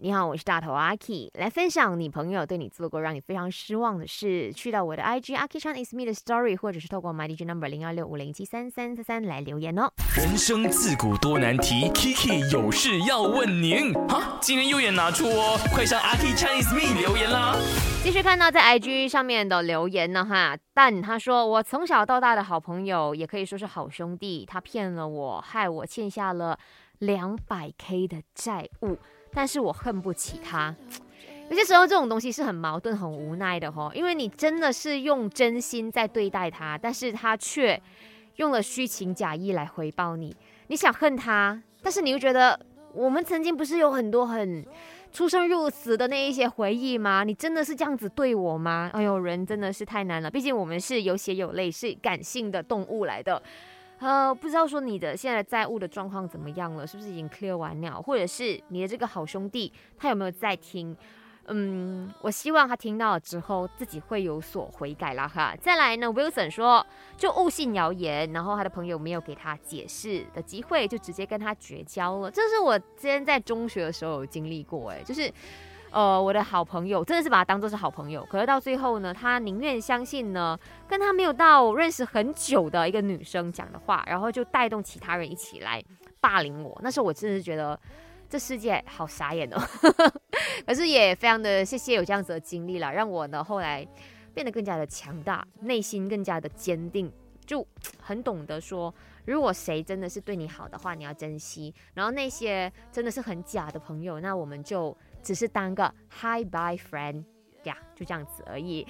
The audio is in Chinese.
你好，我是大头阿 K，来分享你朋友对你做过让你非常失望的事。去到我的 IG 阿 K Chan is me 的 story，或者是透过 My DJ number 零二六五零七三三三三来留言哦。人生自古多难题，Kiki 有事要问您。哈，今天右眼拿出哦，快上阿 K Chan is me 留言啦。继续看到在 IG 上面的留言呢，哈，但他说我从小到大的好朋友，也可以说是好兄弟，他骗了我，害我欠下了两百 K 的债务。但是我恨不起他，有些时候这种东西是很矛盾、很无奈的吼，因为你真的是用真心在对待他，但是他却用了虚情假意来回报你。你想恨他，但是你又觉得我们曾经不是有很多很出生入死的那一些回忆吗？你真的是这样子对我吗？哎呦，人真的是太难了，毕竟我们是有血有泪、是感性的动物来的。呃，不知道说你的现在债务的状况怎么样了，是不是已经 clear 完了，或者是你的这个好兄弟他有没有在听？嗯，我希望他听到了之后自己会有所悔改啦哈。再来呢，Wilson 说就误信谣言，然后他的朋友没有给他解释的机会，就直接跟他绝交了。这是我之前在中学的时候有经历过，哎，就是。呃，我的好朋友真的是把他当做是好朋友，可是到最后呢，他宁愿相信呢，跟他没有到认识很久的一个女生讲的话，然后就带动其他人一起来霸凌我。那时候我真的是觉得这世界好傻眼哦，可是也非常的谢谢有这样子的经历了，让我呢后来变得更加的强大，内心更加的坚定，就很懂得说，如果谁真的是对你好的话，你要珍惜；然后那些真的是很假的朋友，那我们就。只是当个 hi bye friend 呀，就这样子而已。